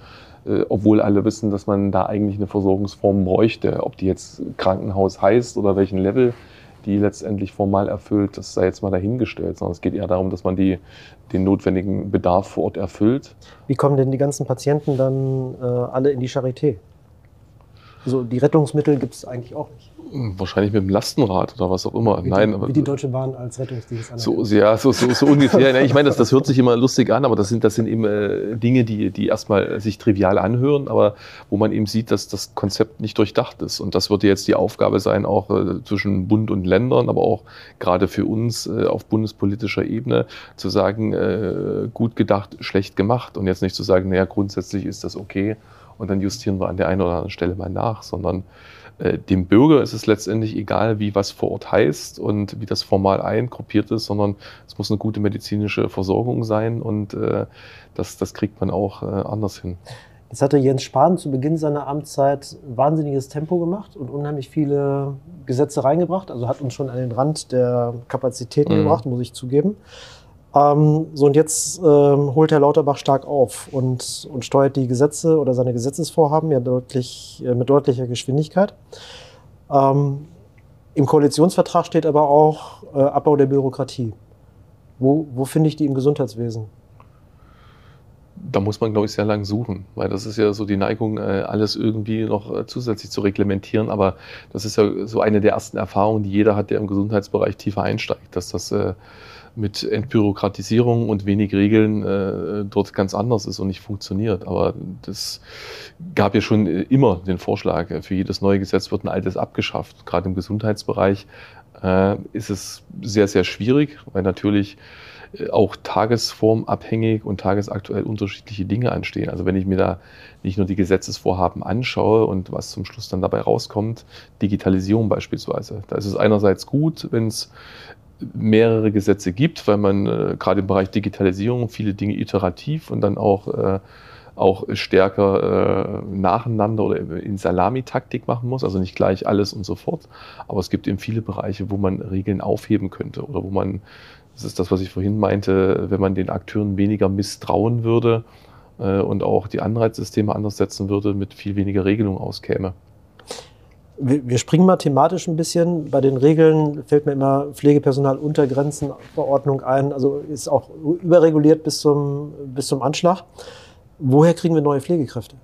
Äh, obwohl alle wissen, dass man da eigentlich eine Versorgungsform bräuchte. Ob die jetzt Krankenhaus heißt oder welchen Level die letztendlich formal erfüllt, das sei jetzt mal dahingestellt, sondern es geht eher darum, dass man die, den notwendigen Bedarf vor Ort erfüllt. Wie kommen denn die ganzen Patienten dann äh, alle in die Charité? Also die Rettungsmittel gibt es eigentlich auch nicht. Wahrscheinlich mit dem Lastenrad oder was auch immer. Wie Nein, die, wie die Deutsche Bahn als Rettungsdienst So, ja, so, so, so ungefähr. ich meine, das, das hört sich immer lustig an, aber das sind, das sind eben äh, Dinge, die, die erstmal sich trivial anhören, aber wo man eben sieht, dass das Konzept nicht durchdacht ist. Und das wird jetzt die Aufgabe sein, auch äh, zwischen Bund und Ländern, aber auch gerade für uns äh, auf bundespolitischer Ebene zu sagen, äh, gut gedacht, schlecht gemacht. Und jetzt nicht zu sagen, naja, grundsätzlich ist das okay und dann justieren wir an der einen oder anderen Stelle mal nach, sondern äh, dem Bürger ist es letztendlich egal, wie was vor Ort heißt und wie das formal eingruppiert ist, sondern es muss eine gute medizinische Versorgung sein und äh, das, das kriegt man auch äh, anders hin. Jetzt hatte Jens Spahn zu Beginn seiner Amtszeit wahnsinniges Tempo gemacht und unheimlich viele Gesetze reingebracht. Also hat uns schon an den Rand der Kapazitäten mhm. gebracht, muss ich zugeben. Ähm, so und jetzt ähm, holt Herr Lauterbach stark auf und, und steuert die Gesetze oder seine Gesetzesvorhaben ja deutlich, äh, mit deutlicher Geschwindigkeit. Ähm, Im Koalitionsvertrag steht aber auch äh, Abbau der Bürokratie. Wo, wo finde ich die im Gesundheitswesen? Da muss man, glaube ich, sehr lang suchen, weil das ist ja so die Neigung, äh, alles irgendwie noch äh, zusätzlich zu reglementieren. Aber das ist ja so eine der ersten Erfahrungen, die jeder hat, der im Gesundheitsbereich tiefer einsteigt, dass das äh, mit Entbürokratisierung und wenig Regeln dort ganz anders ist und nicht funktioniert. Aber das gab ja schon immer den Vorschlag, für jedes neue Gesetz wird ein altes abgeschafft. Gerade im Gesundheitsbereich ist es sehr, sehr schwierig, weil natürlich auch tagesformabhängig und tagesaktuell unterschiedliche Dinge anstehen. Also wenn ich mir da nicht nur die Gesetzesvorhaben anschaue und was zum Schluss dann dabei rauskommt, Digitalisierung beispielsweise. Da ist es einerseits gut, wenn es mehrere Gesetze gibt, weil man äh, gerade im Bereich Digitalisierung viele Dinge iterativ und dann auch, äh, auch stärker äh, nacheinander oder in Salamitaktik machen muss, also nicht gleich alles und so fort. Aber es gibt eben viele Bereiche, wo man Regeln aufheben könnte oder wo man, das ist das, was ich vorhin meinte, wenn man den Akteuren weniger misstrauen würde äh, und auch die Anreizsysteme anders setzen würde, mit viel weniger Regelung auskäme wir springen mal thematisch ein bisschen. Bei den Regeln fällt mir immer Pflegepersonaluntergrenzenverordnung ein. Also ist auch überreguliert bis zum, bis zum Anschlag. Woher kriegen wir neue Pflegekräfte?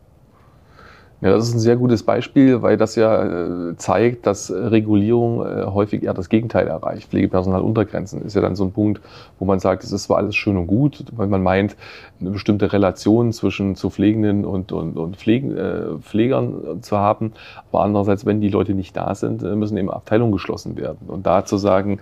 Ja, das ist ein sehr gutes Beispiel, weil das ja äh, zeigt, dass Regulierung äh, häufig eher das Gegenteil erreicht. Pflegepersonal untergrenzen ist ja dann so ein Punkt, wo man sagt, es ist zwar alles schön und gut, weil man meint, eine bestimmte Relation zwischen zu Pflegenden und, und, und Pflegen, äh, Pflegern zu haben. Aber andererseits, wenn die Leute nicht da sind, äh, müssen eben Abteilungen geschlossen werden. Und da zu sagen,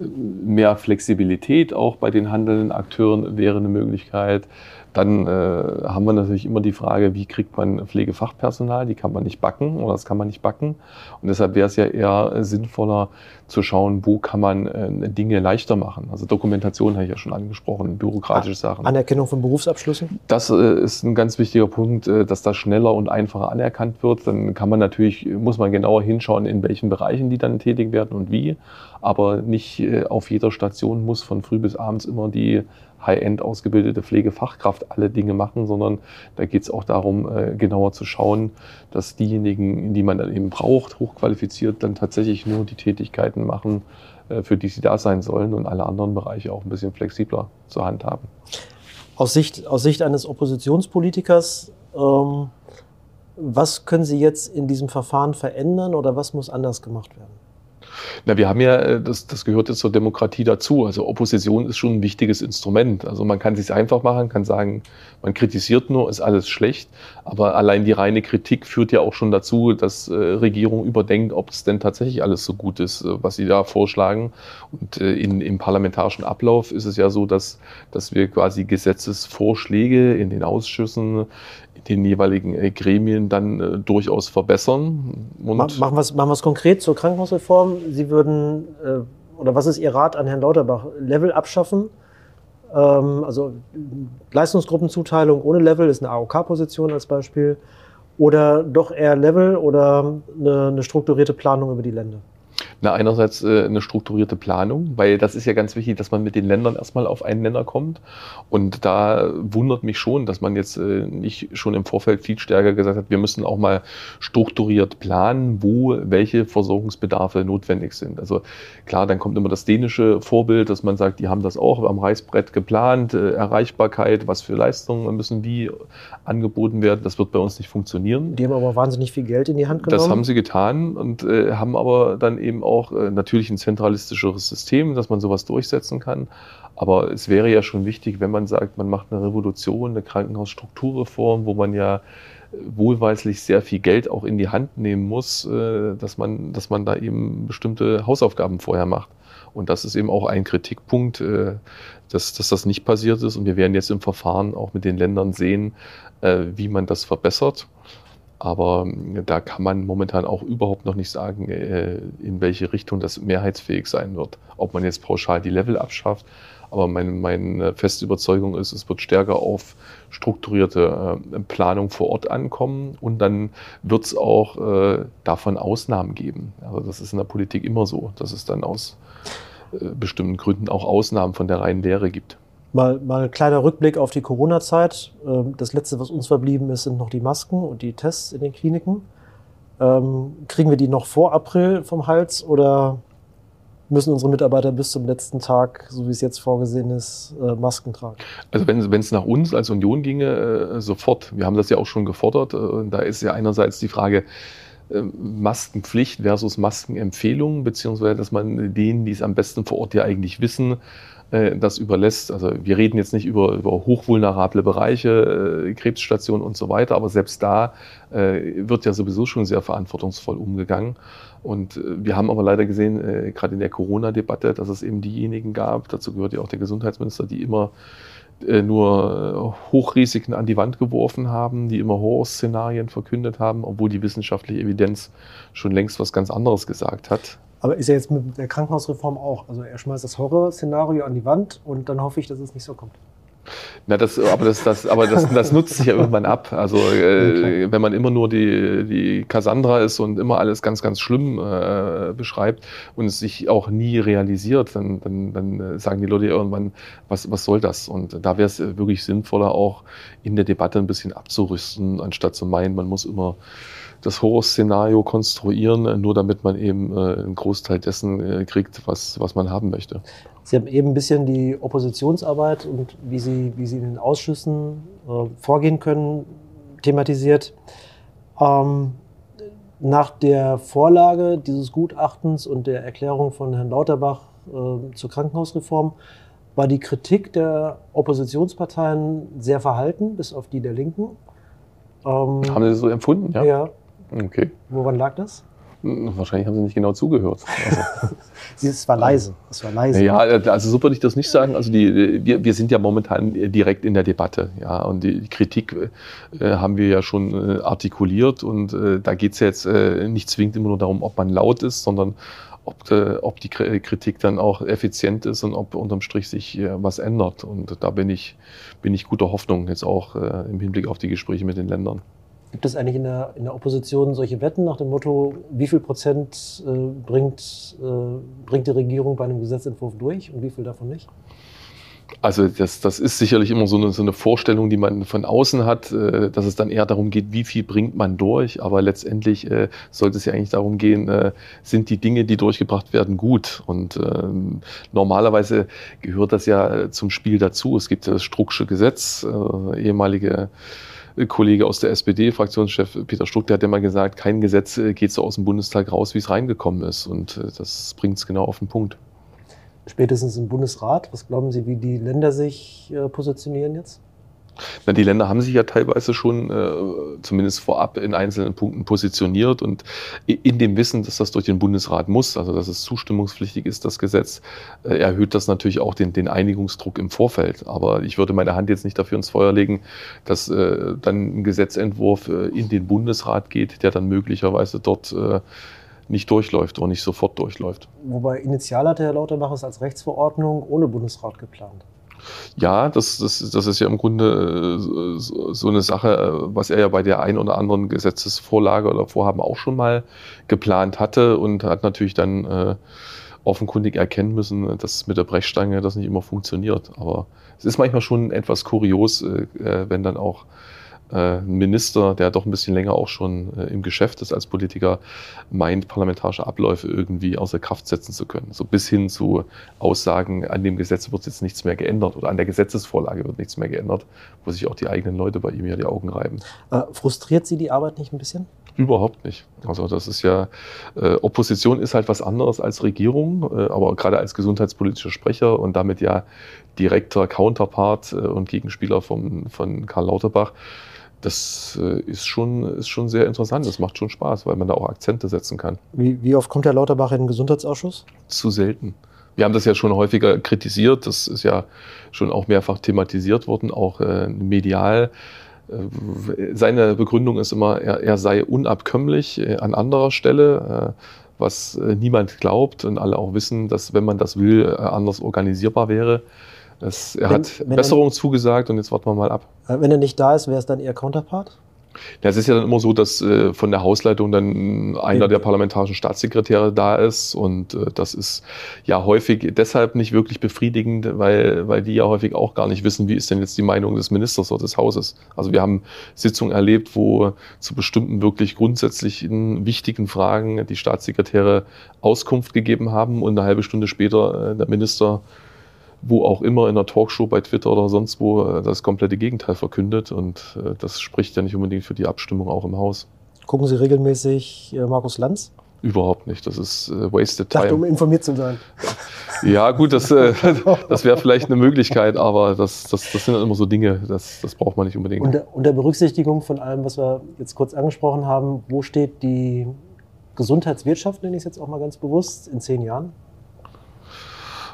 mehr Flexibilität auch bei den handelnden Akteuren wäre eine Möglichkeit Dann äh, haben wir natürlich immer die Frage, wie kriegt man Pflegefachpersonal? Die kann man nicht backen oder das kann man nicht backen. Und deshalb wäre es ja eher sinnvoller zu schauen, wo kann man äh, Dinge leichter machen. Also Dokumentation habe ich ja schon angesprochen, bürokratische ah, Sachen. Anerkennung von Berufsabschlüssen? Das äh, ist ein ganz wichtiger Punkt, äh, dass das schneller und einfacher anerkannt wird. Dann kann man natürlich, muss man genauer hinschauen, in welchen Bereichen die dann tätig werden und wie. Aber nicht äh, auf jeder Station muss von früh bis abends immer die High-End ausgebildete Pflegefachkraft alle Dinge machen, sondern da geht es auch darum, äh, genauer zu schauen, dass diejenigen, die man dann eben braucht, hochqualifiziert, dann tatsächlich nur die Tätigkeiten machen, äh, für die sie da sein sollen und alle anderen Bereiche auch ein bisschen flexibler zur Hand haben. Aus Sicht, aus Sicht eines Oppositionspolitikers, ähm, was können Sie jetzt in diesem Verfahren verändern oder was muss anders gemacht werden? Na, wir haben ja, äh, das, das gehört jetzt zur Demokratie dazu. Also Opposition ist schon ein wichtiges Instrument. Also man kann es sich einfach machen, kann sagen, man kritisiert nur, ist alles schlecht. Aber allein die reine Kritik führt ja auch schon dazu, dass äh, Regierung überdenkt, ob es denn tatsächlich alles so gut ist, äh, was sie da vorschlagen. Und äh, in, im parlamentarischen Ablauf ist es ja so, dass, dass wir quasi Gesetzesvorschläge in den Ausschüssen, den jeweiligen äh, Gremien dann äh, durchaus verbessern. Und machen wir es machen konkret zur Krankenhausreform. Sie würden, äh, oder was ist Ihr Rat an Herrn Lauterbach? Level abschaffen? Ähm, also Leistungsgruppenzuteilung ohne Level ist eine AOK-Position als Beispiel. Oder doch eher Level oder eine, eine strukturierte Planung über die Länder? Na, einerseits äh, eine strukturierte Planung, weil das ist ja ganz wichtig, dass man mit den Ländern erstmal auf einen Nenner kommt. Und da wundert mich schon, dass man jetzt äh, nicht schon im Vorfeld viel stärker gesagt hat, wir müssen auch mal strukturiert planen, wo welche Versorgungsbedarfe notwendig sind. Also klar, dann kommt immer das dänische Vorbild, dass man sagt, die haben das auch am Reißbrett geplant, äh, Erreichbarkeit, was für Leistungen müssen wie angeboten werden. Das wird bei uns nicht funktionieren. Die haben aber wahnsinnig viel Geld in die Hand genommen. Das haben sie getan und äh, haben aber dann eben auch auch äh, natürlich ein zentralistischeres System, dass man sowas durchsetzen kann. Aber es wäre ja schon wichtig, wenn man sagt, man macht eine Revolution, eine Krankenhausstrukturreform, wo man ja wohlweislich sehr viel Geld auch in die Hand nehmen muss, äh, dass man, dass man da eben bestimmte Hausaufgaben vorher macht. Und das ist eben auch ein Kritikpunkt, äh, dass, dass das nicht passiert ist. Und wir werden jetzt im Verfahren auch mit den Ländern sehen, wie man das verbessert. Aber ähm, da kann man momentan auch überhaupt noch nicht sagen, äh, in welche Richtung das mehrheitsfähig sein wird. Ob man jetzt pauschal die Level abschafft. Aber meine, meine feste Überzeugung ist, es wird stärker auf strukturierte äh, Planung vor Ort ankommen. Und dann wird es auch äh, davon Ausnahmen geben. Also das ist in der Politik immer so, dass es dann aus bestimmten Gründen auch Ausnahmen von der reinen Lehre gibt. Mal, mal ein kleiner Rückblick auf die Corona-Zeit. Ähm, das Letzte, was uns verblieben ist, sind noch die Masken und die Tests in den Kliniken. Ähm, kriegen wir die noch vor April vom Hals oder müssen unsere Mitarbeiter bis zum letzten Tag, so wie es jetzt vorgesehen ist, äh, Masken tragen? Also wenn es nach uns als Union ginge, äh, sofort. Wir haben das ja auch schon gefordert. Äh, da ist ja einerseits die Frage, Maskenpflicht versus Maskenempfehlung, beziehungsweise dass man denen, die es am besten vor Ort ja eigentlich wissen, äh, das überlässt. Also wir reden jetzt nicht über, über hochvulnerable Bereiche, äh, Krebsstationen und so weiter, aber selbst da äh, wird ja sowieso schon sehr verantwortungsvoll umgegangen. Und äh, wir haben aber leider gesehen, äh, gerade in der Corona-Debatte, dass es eben diejenigen gab, dazu gehört ja auch der Gesundheitsminister, die immer nur Hochrisiken an die Wand geworfen haben, die immer Horrorszenarien verkündet haben, obwohl die wissenschaftliche Evidenz schon längst was ganz anderes gesagt hat. Aber ist ja jetzt mit der Krankenhausreform auch. Also er schmeißt das Horrorszenario an die Wand und dann hoffe ich, dass es nicht so kommt. Na, das, aber das, das, aber das, das nutzt sich ja irgendwann ab. Also äh, wenn man immer nur die, die Cassandra ist und immer alles ganz, ganz schlimm äh, beschreibt und es sich auch nie realisiert, dann, dann, dann sagen die Leute irgendwann, was, was soll das? Und da wäre es wirklich sinnvoller, auch in der Debatte ein bisschen abzurüsten, anstatt zu meinen, man muss immer das Horrorszenario konstruieren, nur damit man eben äh, einen Großteil dessen äh, kriegt, was, was man haben möchte. Sie haben eben ein bisschen die Oppositionsarbeit und wie Sie, wie Sie in den Ausschüssen äh, vorgehen können, thematisiert. Ähm, nach der Vorlage dieses Gutachtens und der Erklärung von Herrn Lauterbach äh, zur Krankenhausreform war die Kritik der Oppositionsparteien sehr verhalten, bis auf die der Linken. Ähm, Haben Sie das so empfunden? Ja. ja. Okay. Woran lag das? Hm, wahrscheinlich haben Sie nicht genau zugehört. Also. <laughs> es war leise. Es war leise. Ja, also so würde ich das nicht sagen. Also die, wir, wir sind ja momentan direkt in der Debatte. Ja, und die Kritik äh, haben wir ja schon äh, artikuliert. Und äh, da geht es ja jetzt äh, nicht zwingend immer nur darum, ob man laut ist, sondern ob, äh, ob die Kritik dann auch effizient ist und ob unterm Strich sich äh, was ändert. Und da bin ich, bin ich guter Hoffnung jetzt auch im Hinblick auf die Gespräche mit den Ländern. Gibt es eigentlich in der, in der Opposition solche Wetten nach dem Motto, wie viel Prozent äh, bringt, äh, bringt die Regierung bei einem Gesetzentwurf durch und wie viel davon nicht? Also das, das ist sicherlich immer so eine, so eine Vorstellung, die man von außen hat, äh, dass es dann eher darum geht, wie viel bringt man durch. Aber letztendlich äh, sollte es ja eigentlich darum gehen, äh, sind die Dinge, die durchgebracht werden, gut. Und ähm, normalerweise gehört das ja zum Spiel dazu. Es gibt das Strucksche Gesetz, ehemalige Kollege aus der SPD, Fraktionschef Peter Struck, der hat ja mal gesagt, kein Gesetz äh, geht so aus dem Bundestag raus, wie es reingekommen ist. Und äh, das bringt es genau auf den Punkt. Spätestens im Bundesrat, was glauben Sie, wie die Länder sich äh, positionieren jetzt? Na, die Länder haben sich ja teilweise schon äh, zumindest vorab in einzelnen Punkten positioniert und in dem Wissen, dass das durch den Bundesrat muss, also dass es zustimmungspflichtig ist, das Gesetz, äh, erhöht das natürlich auch den, den Einigungsdruck im Vorfeld. Aber ich würde meine Hand jetzt nicht dafür ins Feuer legen, dass äh, dann ein Gesetzentwurf äh, in den Bundesrat geht, der dann möglicherweise dort äh, nicht durchläuft oder nicht sofort durchläuft. Wobei initial hatte Herr Lauterbach es als Rechtsverordnung ohne Bundesrat geplant. Ja, das, das, das ist ja im Grunde äh, so eine Sache, äh, was er ja bei der ein oder anderen Gesetzesvorlage oder Vorhaben auch schon mal geplant hatte und hat natürlich dann äh, offenkundig erkennen müssen, dass mit der Brechstange das nicht immer funktioniert. Aber es ist manchmal schon etwas kurios, äh, wenn dann auch äh, Minister, der doch ein bisschen länger auch schon äh, im Geschäft ist als Politiker, meint, parlamentarische Abläufe irgendwie außer Kraft setzen zu können. So bis hin zu Aussagen, an dem Gesetz wird jetzt nichts mehr geändert oder an der Gesetzesvorlage wird nichts mehr geändert, wo sich auch die eigenen Leute bei ihm ja die Augen reiben. Äh, frustriert Sie die Arbeit nicht ein bisschen? Überhaupt nicht. Also das ist ja, äh, Opposition ist halt was anderes als Regierung, äh, aber gerade als gesundheitspolitischer Sprecher und damit ja direkter Counterpart äh, und Gegenspieler vom, von Karl Lauterbach das äh, ist, schon, ist schon sehr interessant. Das macht schon Spaß, weil man da auch Akzente setzen kann. Wie, wie oft kommt Herr Lauterbach in den Gesundheitsausschuss? Zu selten. Wir haben das ja schon häufiger kritisiert. Das ist ja schon auch mehrfach thematisiert worden, auch äh, medial. Äh, seine Begründung ist immer, er, er sei unabkömmlich äh, an anderer Stelle, was niemand glaubt und alle auch wissen, dass wenn man das will, anders organisierbar wäre. Das, er wenn, hat wenn Besserung er, zugesagt und jetzt warten wir mal ab. Äh, wenn er nicht da ist, wäre es dann Ihr Counterpart? Ja, es ist ja dann immer so, dass äh, von der Hausleitung dann einer der parlamentarischen Staatssekretäre da ist und äh, das ist ja häufig deshalb nicht wirklich befriedigend, weil, weil die ja häufig auch gar nicht wissen, wie ist denn jetzt die Meinung des Ministers oder des Hauses. Also wir haben Sitzungen erlebt, wo zu bestimmten wirklich grundsätzlichen, wichtigen Fragen die Staatssekretäre Auskunft gegeben haben und eine halbe Stunde später äh, der Minister wo auch immer in einer Talkshow bei Twitter oder sonst wo äh, das komplette Gegenteil verkündet. Und äh, das spricht ja nicht unbedingt für die Abstimmung auch im Haus. Gucken Sie regelmäßig äh, Markus Lanz? Überhaupt nicht. Das ist äh, wasted time. Dachte, um informiert zu sein. <laughs> Ja, gut, das, äh, <laughs> das wäre vielleicht eine Möglichkeit, aber das, das, das sind immer so Dinge, das, das braucht man nicht unbedingt. Unter, unter Berücksichtigung von allem, was wir jetzt kurz angesprochen haben, wo steht die Gesundheitswirtschaft, nenne ich es jetzt auch mal ganz bewusst, in zehn Jahren?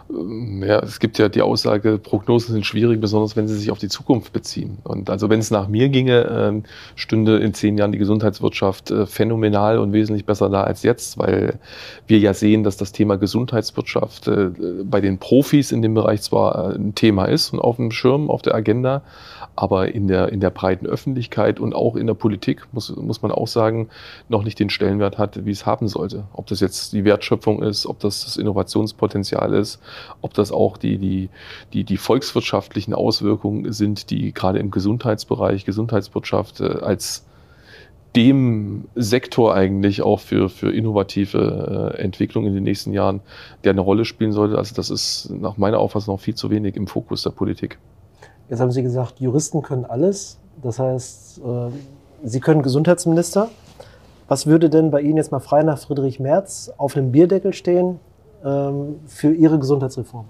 Ja, es gibt ja die Aussage, Prognosen sind schwierig, besonders wenn sie sich auf die Zukunft beziehen. Und also wenn es nach mir ginge, äh, stünde in zehn Jahren die Gesundheitswirtschaft äh, phänomenal und wesentlich besser da als jetzt, weil wir ja sehen, dass das Thema Gesundheitswirtschaft äh, bei den Profis in dem Bereich zwar ein Thema ist und auf dem Schirm, auf der Agenda, aber in der, in der breiten Öffentlichkeit und auch in der Politik, muss, muss man auch sagen, noch nicht den Stellenwert hat, wie es haben sollte. Ob das jetzt die Wertschöpfung ist, ob das das Innovationspotenzial ist, ob das auch die, die, die, die volkswirtschaftlichen Auswirkungen sind, die gerade im Gesundheitsbereich, Gesundheitswirtschaft äh, als dem Sektor eigentlich auch für, für innovative äh, Entwicklung in den nächsten Jahren, der eine Rolle spielen sollte. Also das ist nach meiner Auffassung noch viel zu wenig im Fokus der Politik. Jetzt haben Sie gesagt, Juristen können alles. Das heißt, äh, Sie können Gesundheitsminister. Was würde denn bei Ihnen jetzt mal frei nach Friedrich Merz auf einem Bierdeckel stehen für Ihre Gesundheitsreform?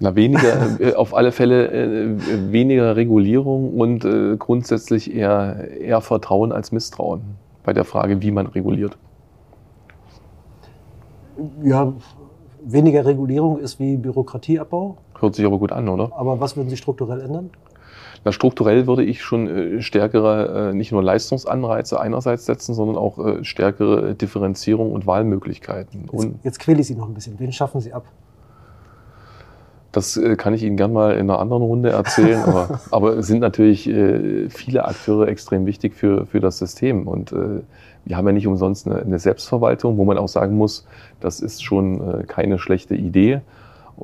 Na, weniger, <laughs> äh, auf alle Fälle äh, weniger Regulierung und grundsätzlich eher, eher Vertrauen als Misstrauen bei der Frage, wie man reguliert. Ja, weniger Regulierung ist wie Bürokratieabbau. Hört sich aber gut an, oder? Aber was würden Sie strukturell ändern? Na, strukturell würde ich schon äh, stärkere, äh, nicht nur Leistungsanreize einerseits setzen, sondern auch äh, stärkere Differenzierung und Wahlmöglichkeiten. Jetzt, Und jetzt quäle ich Sie noch ein bisschen. Wen schaffen Sie ab? das kann ich Ihnen gern mal in einer anderen Runde erzählen. aber, <laughs> aber es sind natürlich äh, viele Akteure extrem wichtig für, für das System. Und äh, wir haben ja nicht umsonst eine, eine Selbstverwaltung, wo man auch sagen muss, das ist schon äh, keine schlechte Idee.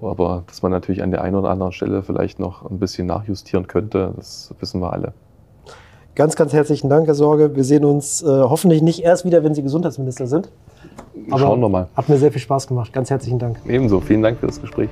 Aber dass man natürlich an der einen oder anderen Stelle vielleicht noch ein bisschen nachjustieren könnte, das wissen wir alle. Ganz, ganz herzlichen Dank, Herr Sorge. Wir sehen uns äh, hoffentlich nicht erst wieder, wenn Sie Gesundheitsminister sind. Aber Schauen wir mal. Hat mir sehr viel Spaß gemacht. Ganz herzlichen Dank. Ebenso. Vielen Dank für das Gespräch.